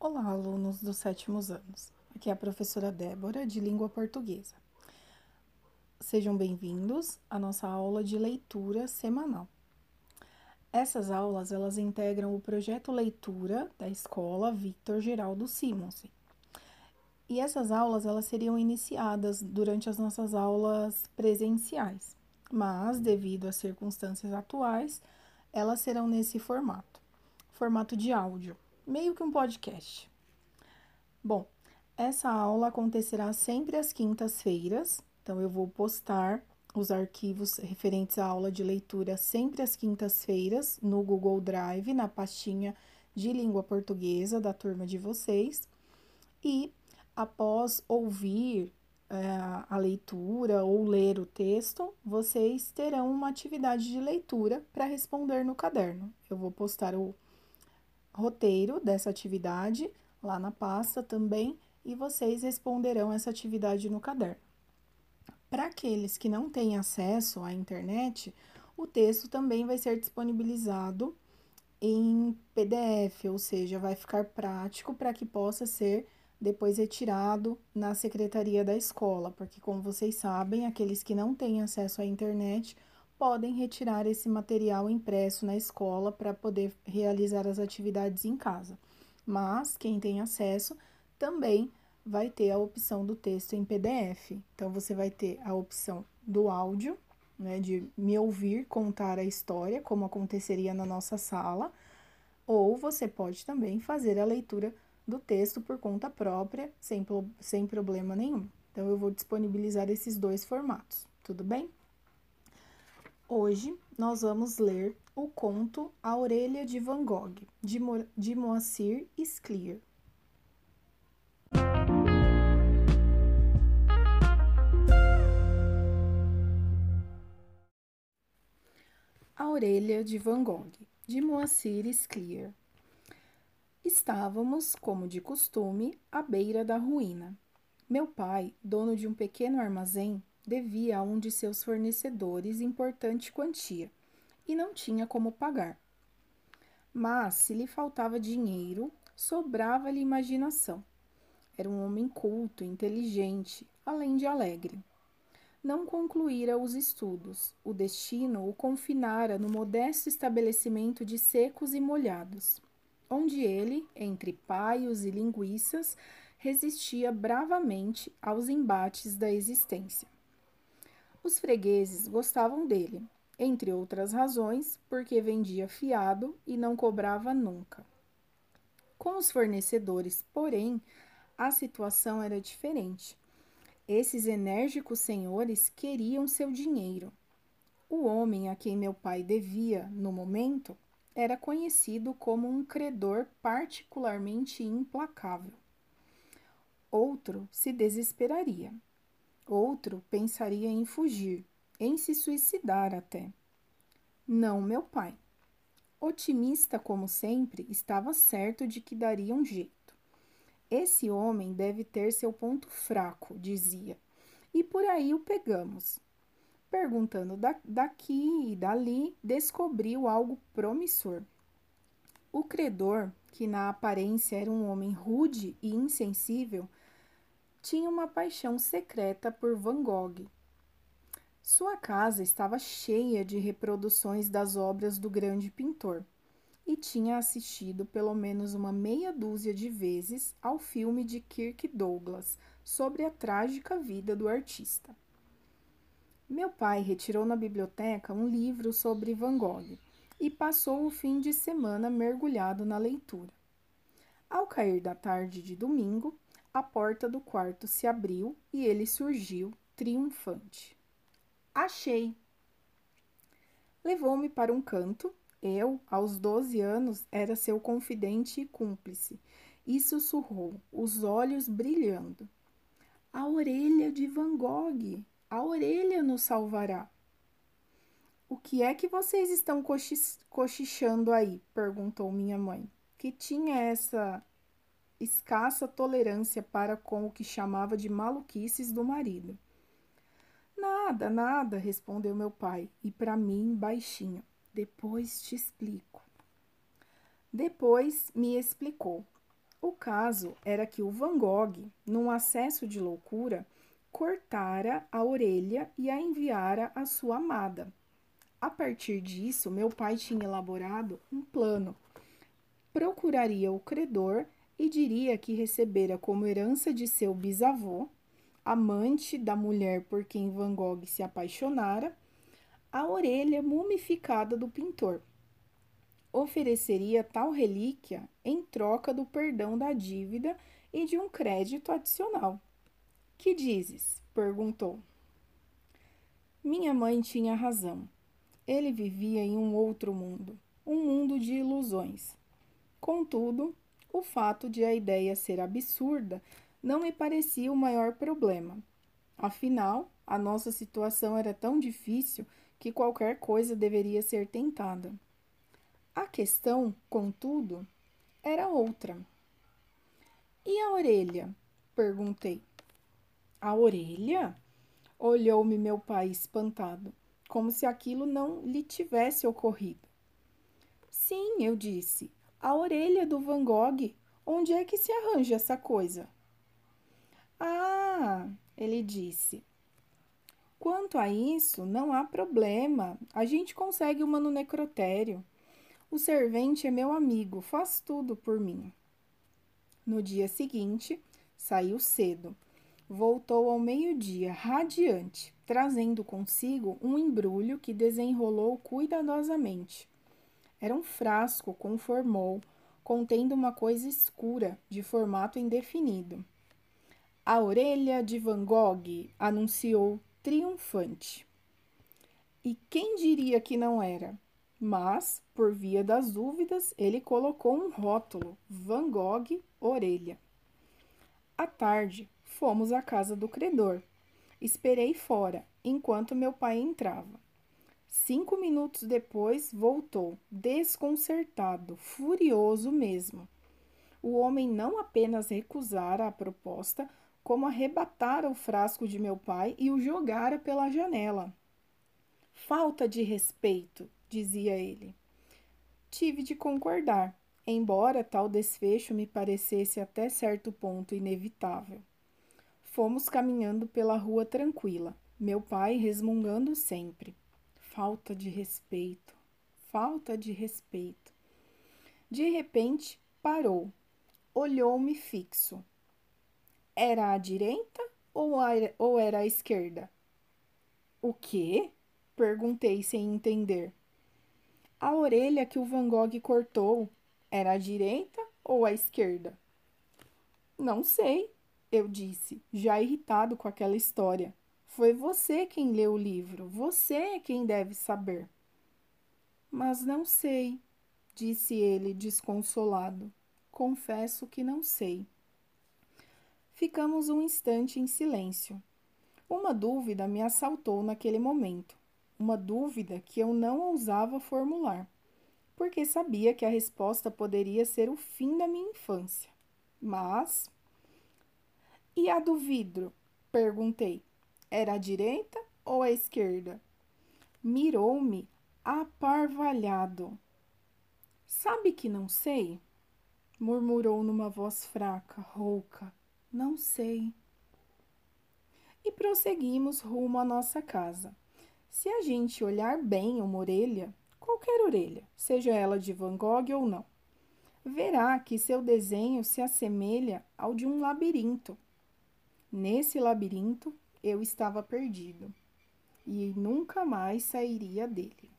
Olá, alunos dos sétimos anos. Aqui é a professora Débora, de língua portuguesa. Sejam bem-vindos à nossa aula de leitura semanal. Essas aulas, elas integram o projeto Leitura da Escola Victor Geraldo Simonsen. E essas aulas, elas seriam iniciadas durante as nossas aulas presenciais, mas, devido às circunstâncias atuais, elas serão nesse formato, formato de áudio meio que um podcast. Bom, essa aula acontecerá sempre às quintas-feiras, então eu vou postar os arquivos referentes à aula de leitura sempre às quintas-feiras no Google Drive, na pastinha de língua portuguesa da turma de vocês. E após ouvir é, a leitura ou ler o texto, vocês terão uma atividade de leitura para responder no caderno. Eu vou postar o roteiro dessa atividade lá na pasta também e vocês responderão essa atividade no caderno. Para aqueles que não têm acesso à internet, o texto também vai ser disponibilizado em PDF, ou seja, vai ficar prático para que possa ser depois retirado na secretaria da escola, porque como vocês sabem, aqueles que não têm acesso à internet podem retirar esse material impresso na escola para poder realizar as atividades em casa. Mas quem tem acesso também vai ter a opção do texto em PDF. Então você vai ter a opção do áudio, né, de me ouvir contar a história, como aconteceria na nossa sala, ou você pode também fazer a leitura do texto por conta própria, sem, sem problema nenhum. Então eu vou disponibilizar esses dois formatos, tudo bem? Hoje nós vamos ler o conto A Orelha de Van Gogh, de, Mo de Moacir Scliar. A Orelha de Van Gogh, de Moacir Scliar. Estávamos, como de costume, à beira da ruína. Meu pai, dono de um pequeno armazém, devia a um de seus fornecedores importante quantia e não tinha como pagar. Mas, se lhe faltava dinheiro, sobrava-lhe imaginação. Era um homem culto, inteligente, além de alegre. Não concluíra os estudos. O destino o confinara no modesto estabelecimento de secos e molhados, onde ele, entre paios e linguiças, resistia bravamente aos embates da existência. Os fregueses gostavam dele, entre outras razões, porque vendia fiado e não cobrava nunca. Com os fornecedores, porém, a situação era diferente. Esses enérgicos senhores queriam seu dinheiro. O homem a quem meu pai devia, no momento, era conhecido como um credor particularmente implacável. Outro se desesperaria. Outro pensaria em fugir, em se suicidar até. Não meu pai. Otimista como sempre, estava certo de que daria um jeito. Esse homem deve ter seu ponto fraco, dizia, e por aí o pegamos. Perguntando da, daqui e dali, descobriu algo promissor. O credor, que na aparência era um homem rude e insensível, tinha uma paixão secreta por Van Gogh. Sua casa estava cheia de reproduções das obras do grande pintor e tinha assistido pelo menos uma meia dúzia de vezes ao filme de Kirk Douglas sobre a trágica vida do artista. Meu pai retirou na biblioteca um livro sobre Van Gogh e passou o fim de semana mergulhado na leitura. Ao cair da tarde de domingo, a porta do quarto se abriu e ele surgiu, triunfante. Achei! Levou-me para um canto. Eu, aos doze anos, era seu confidente e cúmplice, e sussurrou, os olhos brilhando. A orelha de Van Gogh, a orelha nos salvará. O que é que vocês estão cochichando aí? perguntou minha mãe, que tinha essa escassa tolerância para com o que chamava de maluquices do marido. Nada, nada, respondeu meu pai, e para mim baixinho. Depois te explico. Depois me explicou. O caso era que o Van Gogh, num acesso de loucura, cortara a orelha e a enviara à sua amada. A partir disso, meu pai tinha elaborado um plano. Procuraria o credor e diria que recebera como herança de seu bisavô, amante da mulher por quem Van Gogh se apaixonara, a orelha mumificada do pintor. Ofereceria tal relíquia em troca do perdão da dívida e de um crédito adicional. Que dizes? perguntou. Minha mãe tinha razão. Ele vivia em um outro mundo, um mundo de ilusões. Contudo, o fato de a ideia ser absurda não me parecia o maior problema. Afinal, a nossa situação era tão difícil que qualquer coisa deveria ser tentada. A questão, contudo, era outra. E a orelha? perguntei. A orelha? Olhou-me meu pai espantado, como se aquilo não lhe tivesse ocorrido. Sim, eu disse. A orelha do Van Gogh. Onde é que se arranja essa coisa? Ah, ele disse. Quanto a isso, não há problema. A gente consegue uma no necrotério. O servente é meu amigo, faz tudo por mim. No dia seguinte, saiu cedo voltou ao meio-dia radiante, trazendo consigo um embrulho que desenrolou cuidadosamente. Era um frasco com formol, contendo uma coisa escura, de formato indefinido. A orelha de Van Gogh anunciou triunfante. E quem diria que não era? Mas, por via das dúvidas, ele colocou um rótulo: Van Gogh Orelha. À tarde, Fomos à casa do credor. Esperei fora, enquanto meu pai entrava. Cinco minutos depois, voltou, desconcertado, furioso mesmo. O homem não apenas recusara a proposta, como arrebatara o frasco de meu pai e o jogara pela janela. Falta de respeito, dizia ele. Tive de concordar, embora tal desfecho me parecesse até certo ponto inevitável. Fomos caminhando pela rua tranquila, meu pai resmungando sempre. Falta de respeito, falta de respeito. De repente, parou, olhou-me fixo. Era à direita ou, era à esquerda? O quê? Perguntei sem entender. A orelha que o Van Gogh cortou era à direita ou à esquerda? Não sei, eu disse, já irritado com aquela história. Foi você quem leu o livro, você é quem deve saber. Mas não sei, disse ele desconsolado. Confesso que não sei. Ficamos um instante em silêncio. Uma dúvida me assaltou naquele momento, uma dúvida que eu não ousava formular, porque sabia que a resposta poderia ser o fim da minha infância. Mas e a do vidro? Perguntei. Era a direita ou a esquerda? Mirou-me aparvalhado. Sabe que não sei? Murmurou numa voz fraca, rouca. Não sei. E prosseguimos rumo à nossa casa. Se a gente olhar bem uma orelha, qualquer orelha, seja ela de Van Gogh ou não, verá que seu desenho se assemelha ao de um labirinto Nesse labirinto eu estava perdido e nunca mais sairia dele.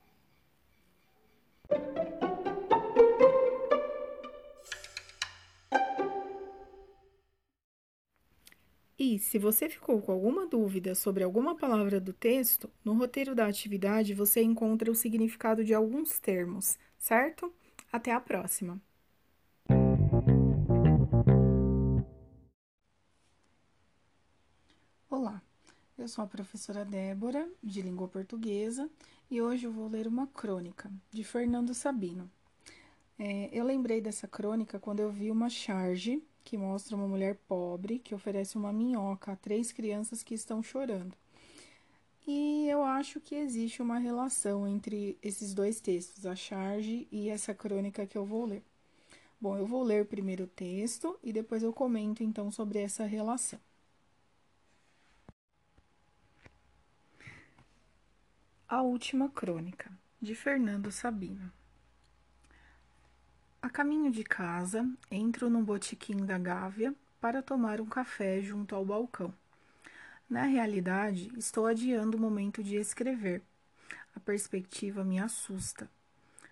E se você ficou com alguma dúvida sobre alguma palavra do texto, no roteiro da atividade você encontra o significado de alguns termos, certo? Até a próxima! Olá, eu sou a professora Débora, de língua portuguesa, e hoje eu vou ler uma crônica de Fernando Sabino. É, eu lembrei dessa crônica quando eu vi uma charge que mostra uma mulher pobre que oferece uma minhoca a três crianças que estão chorando. E eu acho que existe uma relação entre esses dois textos, a charge e essa crônica que eu vou ler. Bom, eu vou ler primeiro o texto e depois eu comento então sobre essa relação. A última crônica, de Fernando Sabino. A caminho de casa, entro no botequim da Gávea para tomar um café junto ao balcão. Na realidade, estou adiando o momento de escrever. A perspectiva me assusta.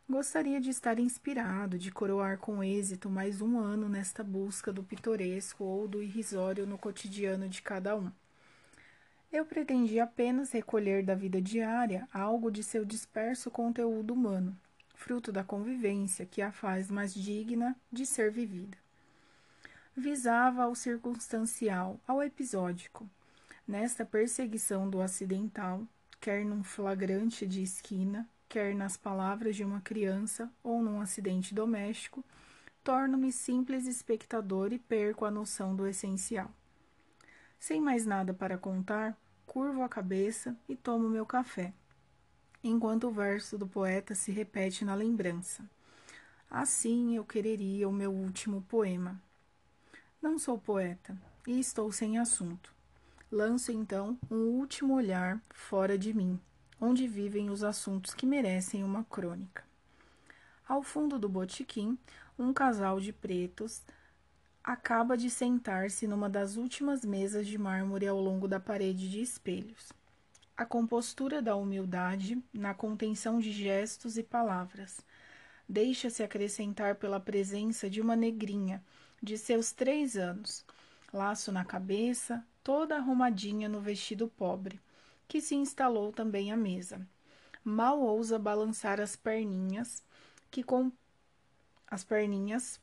Gostaria de estar inspirado, de coroar com êxito mais um ano nesta busca do pitoresco ou do irrisório no cotidiano de cada um. Eu pretendi apenas recolher da vida diária algo de seu disperso conteúdo humano, fruto da convivência que a faz mais digna de ser vivida. Visava ao circunstancial, ao episódico. Nesta perseguição do acidental, quer num flagrante de esquina, quer nas palavras de uma criança ou num acidente doméstico, torno-me simples espectador e perco a noção do essencial. Sem mais nada para contar, curvo a cabeça e tomo meu café, enquanto o verso do poeta se repete na lembrança. Assim eu quereria o meu último poema. Não sou poeta e estou sem assunto. Lanço então um último olhar fora de mim, onde vivem os assuntos que merecem uma crônica. Ao fundo do botequim, um casal de pretos acaba de sentar-se numa das últimas mesas de mármore ao longo da parede de espelhos. A compostura da humildade na contenção de gestos e palavras. Deixa-se acrescentar pela presença de uma negrinha de seus três anos, laço na cabeça, toda arrumadinha no vestido pobre, que se instalou também à mesa. Mal ousa balançar as perninhas, que com as perninhas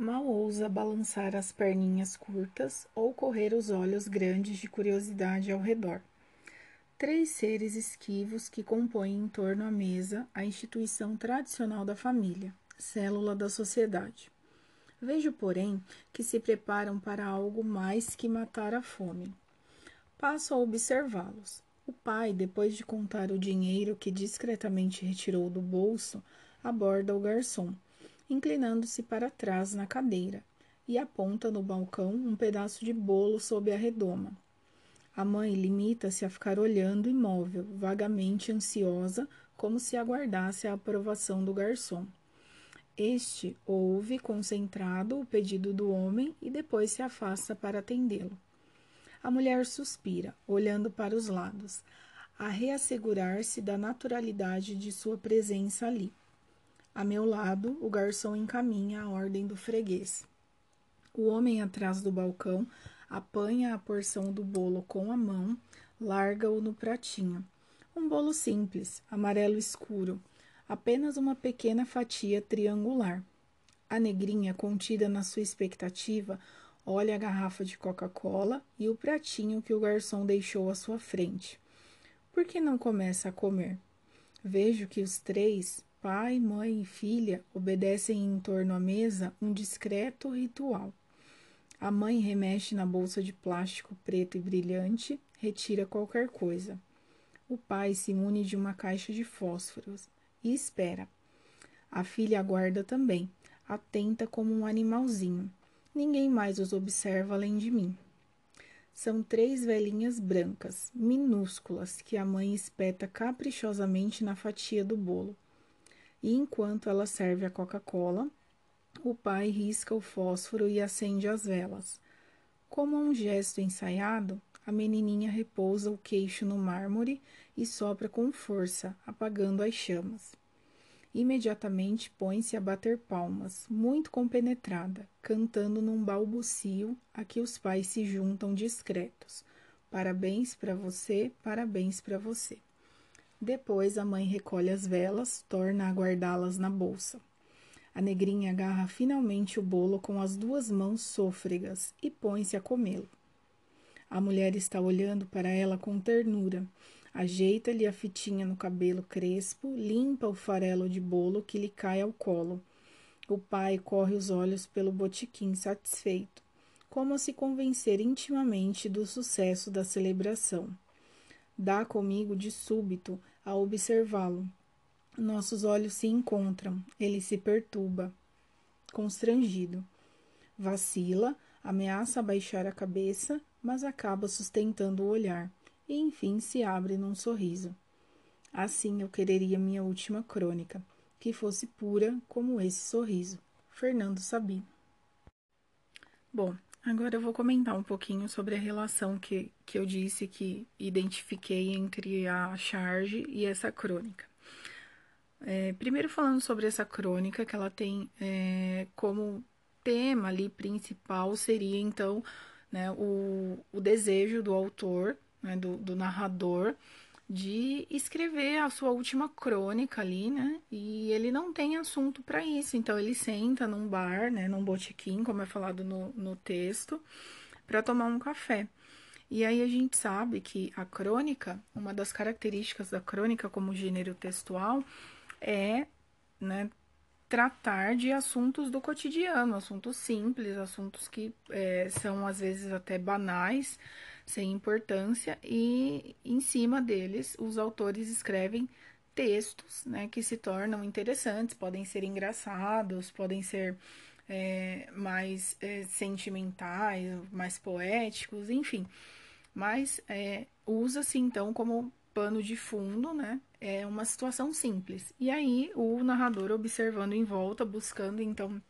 Mal ousa balançar as perninhas curtas ou correr os olhos grandes de curiosidade ao redor. Três seres esquivos que compõem em torno à mesa a instituição tradicional da família, célula da sociedade. Vejo, porém, que se preparam para algo mais que matar a fome. Passo a observá-los. O pai, depois de contar o dinheiro que discretamente retirou do bolso, aborda o garçom inclinando-se para trás na cadeira, e aponta no balcão um pedaço de bolo sob a redoma. A mãe limita-se a ficar olhando imóvel, vagamente ansiosa, como se aguardasse a aprovação do garçom. Este ouve concentrado o pedido do homem e depois se afasta para atendê-lo. A mulher suspira, olhando para os lados, a reassegurar-se da naturalidade de sua presença ali. A meu lado, o garçom encaminha a ordem do freguês. O homem atrás do balcão apanha a porção do bolo com a mão, larga-o no pratinho. Um bolo simples, amarelo escuro, apenas uma pequena fatia triangular. A negrinha, contida na sua expectativa, olha a garrafa de Coca-Cola e o pratinho que o garçom deixou à sua frente. Por que não começa a comer? Vejo que os três, Pai, mãe e filha obedecem em torno à mesa um discreto ritual. A mãe remexe na bolsa de plástico preto e brilhante, retira qualquer coisa. O pai se mune de uma caixa de fósforos e espera. A filha aguarda também, atenta como um animalzinho. Ninguém mais os observa além de mim. São três velhinhas brancas, minúsculas, que a mãe espeta caprichosamente na fatia do bolo e enquanto ela serve a Coca-Cola, o pai risca o fósforo e acende as velas. Como um gesto ensaiado, a menininha repousa o queixo no mármore e sopra com força, apagando as chamas. Imediatamente põe-se a bater palmas, muito compenetrada, cantando num balbucio a que os pais se juntam discretos. Parabéns para você, parabéns para você. Depois a mãe recolhe as velas, torna a guardá-las na bolsa. A negrinha agarra finalmente o bolo com as duas mãos sôfregas e põe-se a comê-lo. A mulher está olhando para ela com ternura. Ajeita-lhe a fitinha no cabelo crespo, limpa o farelo de bolo que lhe cai ao colo. O pai corre os olhos pelo botiquim satisfeito, como a se convencer intimamente do sucesso da celebração. Dá comigo de súbito a observá-lo. Nossos olhos se encontram, ele se perturba, constrangido. Vacila, ameaça baixar a cabeça, mas acaba sustentando o olhar e enfim se abre num sorriso. Assim eu quereria minha última crônica, que fosse pura como esse sorriso. Fernando Sabino. Bom, agora eu vou comentar um pouquinho sobre a relação que, que eu disse que identifiquei entre a charge e essa crônica. É, primeiro falando sobre essa crônica, que ela tem é, como tema ali principal seria então né, o, o desejo do autor, né, do, do narrador, de escrever a sua última crônica ali, né? E ele não tem assunto para isso, então ele senta num bar, né, num botequim, como é falado no, no texto, para tomar um café. E aí a gente sabe que a crônica, uma das características da crônica como gênero textual é, né, tratar de assuntos do cotidiano, assuntos simples, assuntos que é, são às vezes até banais, sem importância, e em cima deles os autores escrevem textos né, que se tornam interessantes, podem ser engraçados, podem ser é, mais é, sentimentais, mais poéticos, enfim. Mas é, usa-se então como pano de fundo, né? É uma situação simples. E aí o narrador observando em volta, buscando então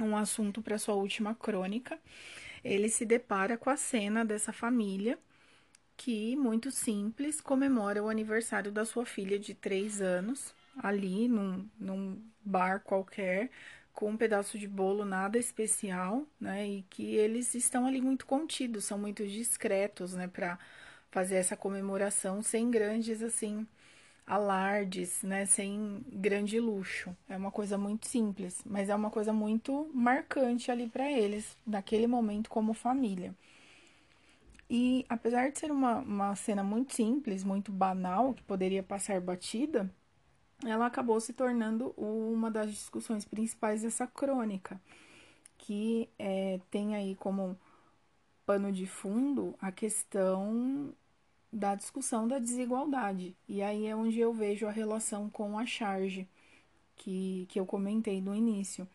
um assunto para sua última crônica, ele se depara com a cena dessa família que, muito simples, comemora o aniversário da sua filha de três anos, ali num, num bar qualquer, com um pedaço de bolo nada especial, né? E que eles estão ali muito contidos, são muito discretos, né? Para fazer essa comemoração sem grandes assim alardes, né, sem grande luxo. É uma coisa muito simples, mas é uma coisa muito marcante ali para eles naquele momento como família. E apesar de ser uma, uma cena muito simples, muito banal, que poderia passar batida, ela acabou se tornando uma das discussões principais dessa crônica, que é, tem aí como pano de fundo a questão da discussão da desigualdade. E aí é onde eu vejo a relação com a charge, que, que eu comentei no início.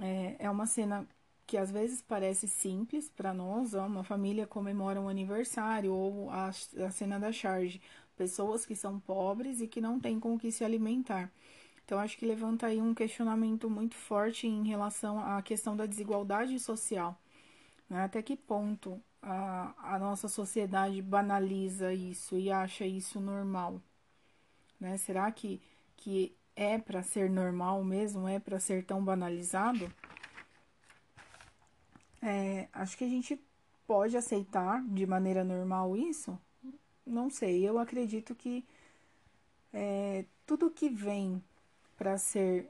É, é uma cena que às vezes parece simples para nós, ó, uma família comemora um aniversário, ou a, a cena da charge, pessoas que são pobres e que não têm com o que se alimentar. Então, acho que levanta aí um questionamento muito forte em relação à questão da desigualdade social. Né? Até que ponto a, a nossa sociedade banaliza isso e acha isso normal? Né? Será que, que é para ser normal mesmo? É para ser tão banalizado? É, acho que a gente pode aceitar de maneira normal isso? Não sei, eu acredito que é, tudo que vem para ser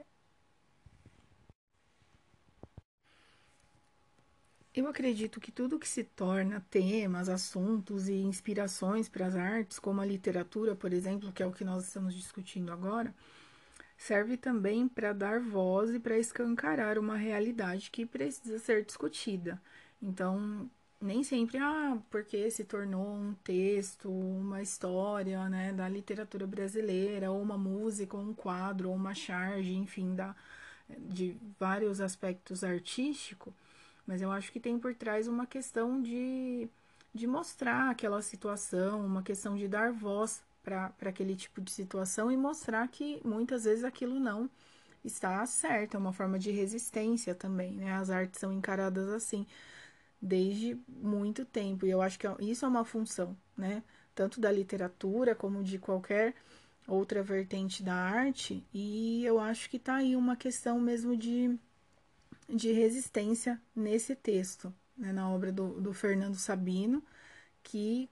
Eu acredito que tudo que se torna temas, assuntos e inspirações para as artes, como a literatura, por exemplo, que é o que nós estamos discutindo agora, serve também para dar voz e para escancarar uma realidade que precisa ser discutida. Então, nem sempre, ah, porque se tornou um texto, uma história, né, da literatura brasileira, ou uma música, ou um quadro, ou uma charge, enfim, da, de vários aspectos artísticos mas eu acho que tem por trás uma questão de, de mostrar aquela situação, uma questão de dar voz para aquele tipo de situação e mostrar que muitas vezes aquilo não está certo, é uma forma de resistência também, né? As artes são encaradas assim desde muito tempo e eu acho que é, isso é uma função, né? Tanto da literatura como de qualquer outra vertente da arte e eu acho que tá aí uma questão mesmo de de resistência nesse texto, né, na obra do, do, Fernando Sabino, que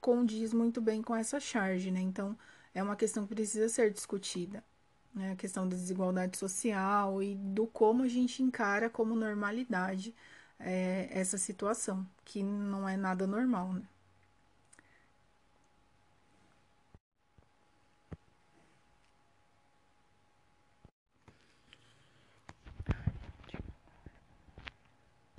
condiz muito bem com essa charge. Né? Então, é uma questão que precisa ser discutida. Né? A questão da desigualdade social e do como a gente encara como normalidade é, essa situação, que não é nada normal. Né?